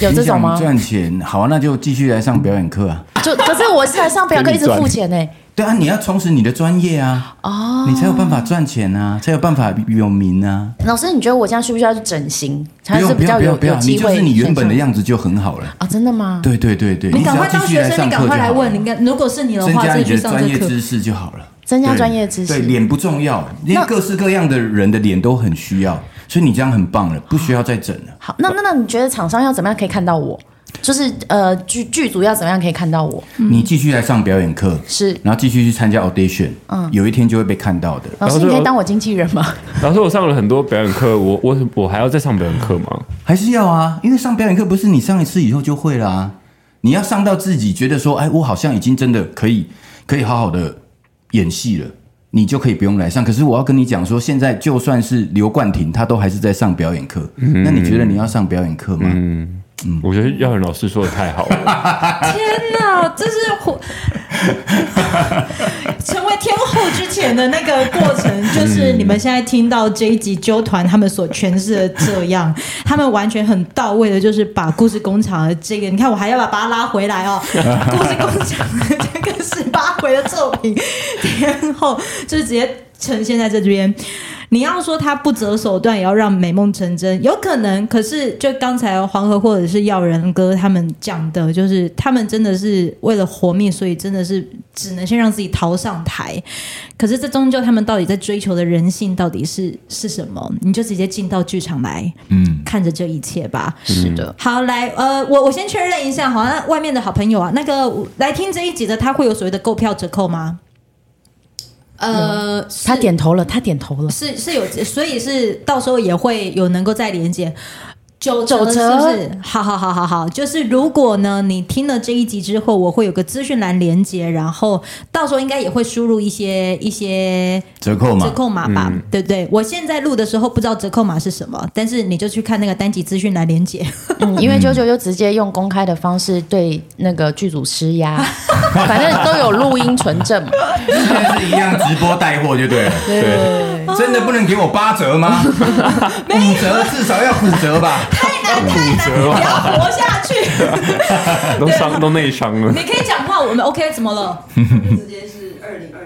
有这种吗？赚钱好啊，那就继续来上表演课啊。就可是我是来上表演课，一直付钱呢。对啊，你要充实你的专业啊，哦，你才有办法赚钱啊，才有办法有名啊。老师，你觉得我这样需不需要去整形？才是比较有有机会？你就是你原本的样子就很好了啊！真的吗？对对对对，你赶快当学生，你赶快来问。你看，如果是你的话，增加你的专业知识就好了。增加专业知识，对脸不重要，因为各式各样的人的脸都很需要，所以你这样很棒了，不需要再整了。好，那那那你觉得厂商要怎么样可以看到我？就是呃，剧剧组要怎么样可以看到我？你继续来上表演课是，然后继续去参加 audition，嗯，有一天就会被看到的。老师，你可以当我经纪人吗？老师，我上了很多表演课，我我我还要再上表演课吗？还是要啊？因为上表演课不是你上一次以后就会了啊，你要上到自己觉得说，哎，我好像已经真的可以可以好好的演戏了，你就可以不用来上。可是我要跟你讲说，现在就算是刘冠廷，他都还是在上表演课。嗯，那你觉得你要上表演课吗？嗯。嗯，我觉得耀仁老师说的太好了。天哪，这是 成为天后之前的那个过程，就是你们现在听到这一集纠团他们所诠释的这样，他们完全很到位的，就是把故事工厂的这个，你看我还要把把它拉回来哦，故事工厂的这个十八回的作品，天后就是直接呈现在这边。你要说他不择手段也要让美梦成真，有可能。可是就刚才黄河或者是耀仁哥他们讲的，就是他们真的是为了活命，所以真的是只能先让自己逃上台。可是这终究他们到底在追求的人性到底是是什么？你就直接进到剧场来，嗯，看着这一切吧。是的，好，来，呃，我我先确认一下，好像外面的好朋友啊，那个来听这一集的，他会有所谓的购票折扣吗？呃，他点头了，他点头了，是是有，所以是到时候也会有能够再连接。九九折是不是？好好好好好，就是如果呢，你听了这一集之后，我会有个资讯栏连接，然后到时候应该也会输入一些一些折扣码。折扣码吧，嗯、对不对？我现在录的时候不知道折扣码是什么，但是你就去看那个单集资讯栏连接，嗯，因为九九就直接用公开的方式对那个剧组施压，反正都有录音存证嘛，现在是一样直播带货就对了，对，对真的不能给我八折吗？五折至少要五折吧。太难太难，折要活下去，都伤都内伤了。你可以讲话，我们 OK？怎么了？直接是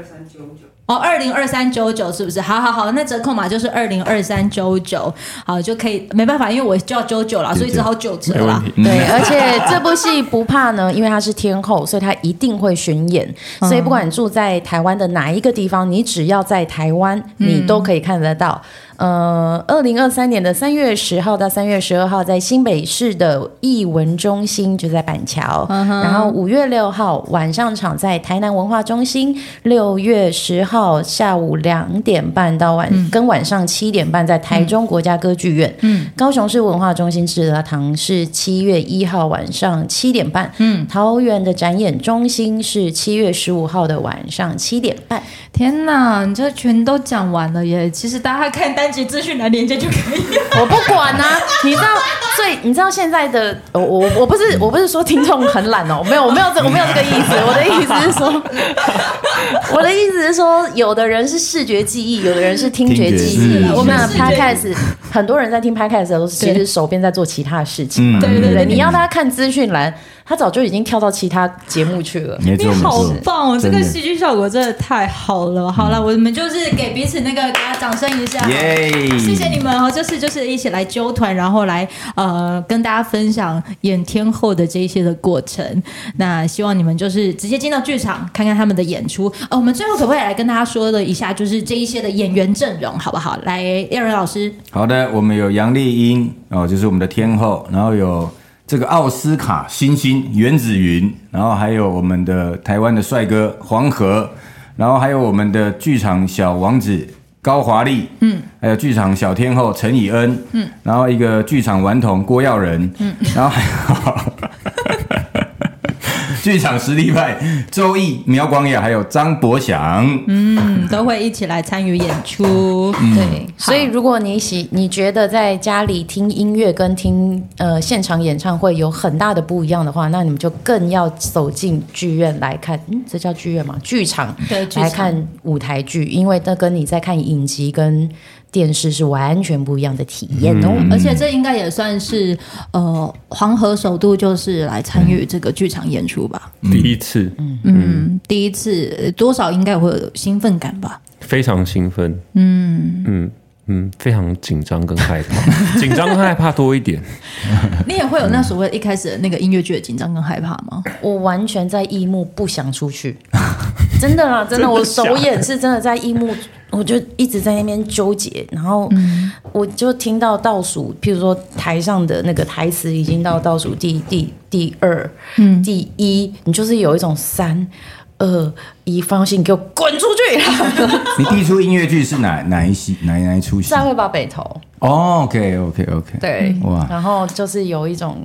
三九九。哦，二零二三九九是不是？好好好，那折扣码就是二零二三九九，好就可以。没办法，因为我叫九九啦，所以只好九折啦。对，而且这部戏不怕呢，因为它是天后，所以它一定会巡演。所以不管你住在台湾的哪一个地方，你只要在台湾，你都可以看得到。呃，二零二三年的三月十号到三月十二号，在新北市的艺文中心，就在板桥。Uh. 然后五月六号晚上场在台南文化中心，六月十号下午两点半到晚、嗯、跟晚上七点半在台中国家歌剧院。嗯，高雄市文化中心志德堂是七月一号晚上七点半。嗯，桃园的展演中心是七月十五号的晚上七点半。天哪，你这全都讲完了耶！其实大家看单集资讯来连接就可以了。我不管啊，你知道，所以你知道现在的我我我不是我不是说听众很懒哦，没有我没有这我没有这个意思，我的意思是说，我的意思是说，有的人是视觉记忆，有的人是听觉记忆。我们的 podcast 很多人在听 podcast 的时候，其实手边在做其他的事情嘛，对对对，你要大家看资讯栏。他早就已经跳到其他节目去了。你好棒哦！这个戏剧效果真的太好了。好了，我们就是给彼此那个给他掌声一下。耶！谢谢你们哦，就是就是一起来揪团，然后来呃跟大家分享演天后的这一些的过程。那希望你们就是直接进到剧场看看他们的演出。呃，我们最后可不可以来跟大家说了一下，就是这一些的演员阵容好不好？来，叶仁老师。好的，我们有杨丽英哦，就是我们的天后，然后有。这个奥斯卡新星袁子云，然后还有我们的台湾的帅哥黄河，然后还有我们的剧场小王子高华丽，嗯，还有剧场小天后陈以恩，嗯，然后一个剧场顽童郭耀仁，嗯，然后还有。剧场实力派周毅、苗广雅，还有张博祥，嗯，都会一起来参与演出。嗯、对，所以如果你喜，你觉得在家里听音乐跟听呃现场演唱会有很大的不一样的话，那你们就更要走进剧院来看。嗯，这叫剧院吗？剧场，对，来看舞台剧，因为那跟你在看影集跟。电视是完全不一样的体验哦，嗯、而且这应该也算是呃黄河首度就是来参与这个剧场演出吧，嗯、第一次，嗯。嗯，第一次多少应该会有兴奋感吧，非常兴奋，嗯嗯。嗯，非常紧张跟害怕，紧张跟害怕多一点，你也会有那所谓一开始的那个音乐剧的紧张跟害怕吗？我完全在异幕不想出去，真的啦，真的，我首演是真的在异幕。我就一直在那边纠结，然后我就听到倒数，譬如说台上的那个台词已经到倒数第第第二，嗯，第一，你就是有一种三二一，放心，给我滚出去！你第一出音乐剧是哪哪一戏哪哪一出戏？赛会吧北投。哦，OK OK OK，对，哇，然后就是有一种，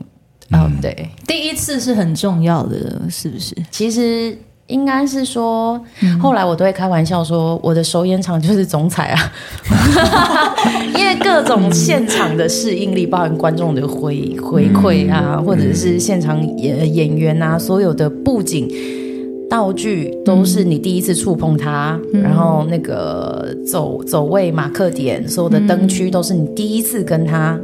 哦，对，第一次是很重要的，是不是？其实。应该是说，后来我都会开玩笑说，我的首演场就是总裁啊，因为各种现场的适应力，包含观众的回回馈啊，或者是现场演演员啊，所有的布景道具都是你第一次触碰它，然后那个走走位马克点，所有的灯区都是你第一次跟它。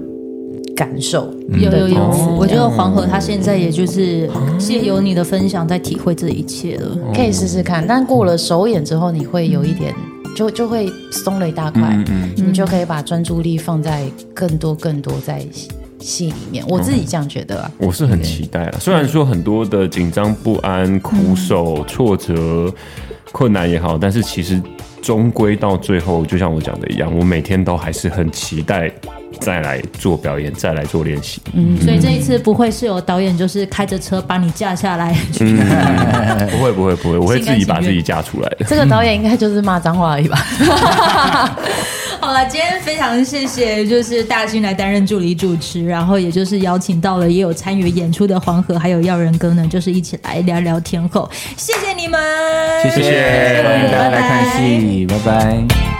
感受。有有有，我觉得黄河他现在也就是借由你的分享在体会这一切了，可以试试看。但过了首演之后，你会有一点就就会松了一大块，你就可以把专注力放在更多更多在戏里面。我自己这样觉得啊，我是很期待啊。虽然说很多的紧张不安、苦守、挫折、困难也好，但是其实终归到最后，就像我讲的一样，我每天都还是很期待。再来做表演，再来做练习。嗯，所以这一次不会是有导演就是开着车把你架下来？嗯，不会不会不会，我会自己把自己架出来的。这个导演应该就是骂脏话而已吧？好了，今天非常谢谢，就是大星来担任助理主持，然后也就是邀请到了也有参与演出的黄河还有耀仁哥呢，就是一起来聊聊天后，谢谢你们，谢谢，欢迎大家来看戏，拜拜。拜拜。